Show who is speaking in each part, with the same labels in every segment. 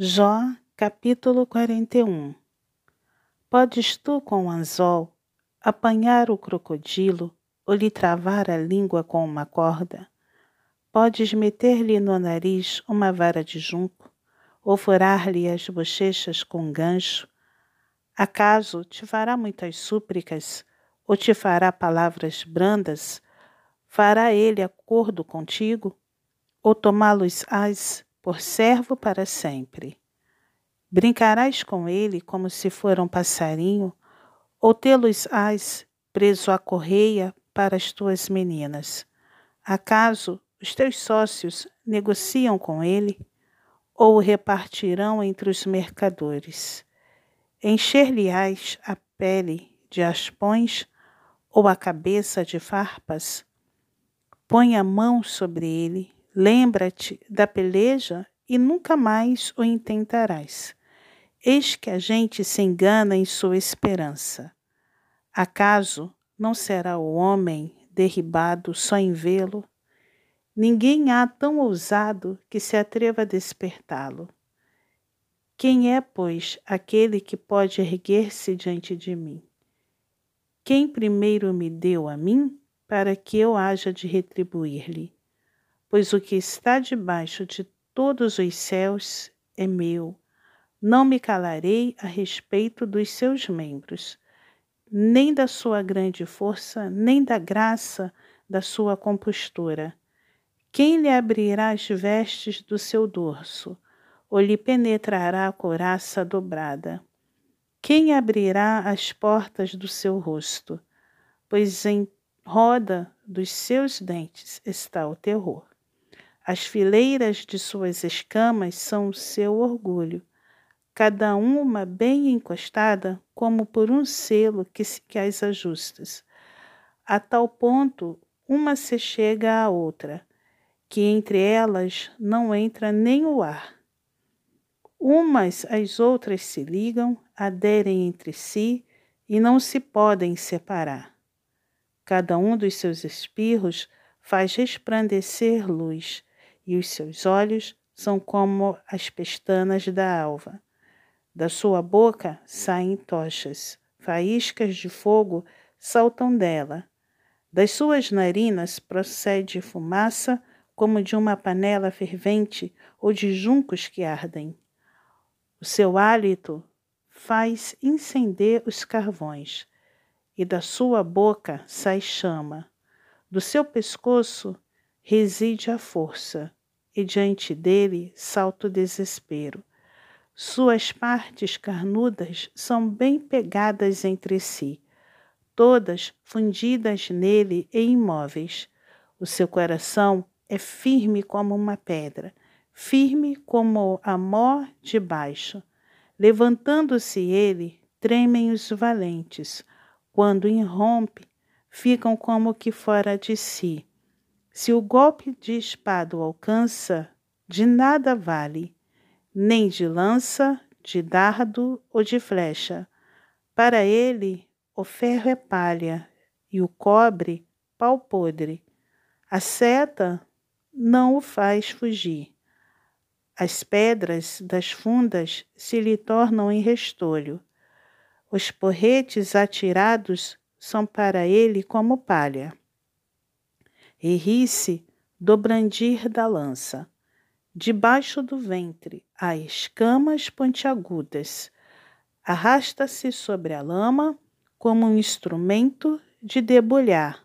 Speaker 1: Jó, capítulo 41 Podes tu, com o anzol, apanhar o crocodilo ou lhe travar a língua com uma corda? Podes meter-lhe no nariz uma vara de junco ou furar-lhe as bochechas com um gancho? Acaso te fará muitas súplicas ou te fará palavras brandas? Fará ele acordo contigo? Ou tomá-los-ás por servo para sempre. Brincarás com ele como se for um passarinho, ou tê-los-ás preso à correia para as tuas meninas. Acaso os teus sócios negociam com ele, ou o repartirão entre os mercadores? Encher-lhe-ás a pele de aspões ou a cabeça de farpas? Põe a mão sobre ele Lembra-te da peleja e nunca mais o intentarás. Eis que a gente se engana em sua esperança. Acaso não será o homem derribado só em vê-lo? Ninguém há tão ousado que se atreva a despertá-lo. Quem é, pois, aquele que pode erguer-se diante de mim? Quem primeiro me deu a mim, para que eu haja de retribuir-lhe? Pois o que está debaixo de todos os céus é meu. Não me calarei a respeito dos seus membros, nem da sua grande força, nem da graça da sua compostura. Quem lhe abrirá as vestes do seu dorso, ou lhe penetrará a couraça dobrada? Quem abrirá as portas do seu rosto? Pois em roda dos seus dentes está o terror. As fileiras de suas escamas são o seu orgulho, cada uma bem encostada, como por um selo que, se, que as ajustas. A tal ponto, uma se chega à outra, que entre elas não entra nem o ar. Umas às outras se ligam, aderem entre si e não se podem separar. Cada um dos seus espirros faz resplandecer luz e os seus olhos são como as pestanas da alva. Da sua boca saem tochas, faíscas de fogo saltam dela. Das suas narinas procede fumaça como de uma panela fervente ou de juncos que ardem. O seu hálito faz incender os carvões, e da sua boca sai chama. Do seu pescoço reside a força e diante dele salta o desespero. Suas partes carnudas são bem pegadas entre si, todas fundidas nele e imóveis. O seu coração é firme como uma pedra, firme como a mó de baixo. Levantando-se ele, tremem os valentes. Quando irrompe, ficam como que fora de si. Se o golpe de espada o alcança, de nada vale, nem de lança, de dardo ou de flecha. Para ele, o ferro é palha e o cobre, pau podre. A seta não o faz fugir. As pedras das fundas se lhe tornam em restolho. Os porretes atirados são para ele como palha e ri-se do brandir da lança. Debaixo do ventre há escamas pontiagudas. Arrasta-se sobre a lama como um instrumento de debulhar.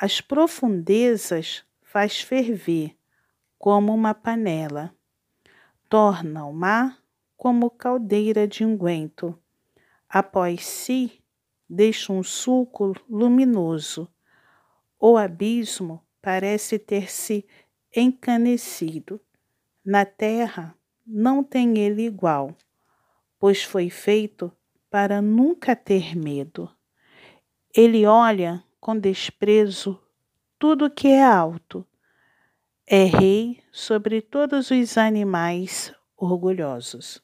Speaker 1: As profundezas faz ferver como uma panela. Torna o mar como caldeira de unguento. Após si, deixa um sulco luminoso o abismo parece ter se encanecido. Na terra não tem ele igual, pois foi feito para nunca ter medo. Ele olha com desprezo tudo que é alto. É rei sobre todos os animais orgulhosos.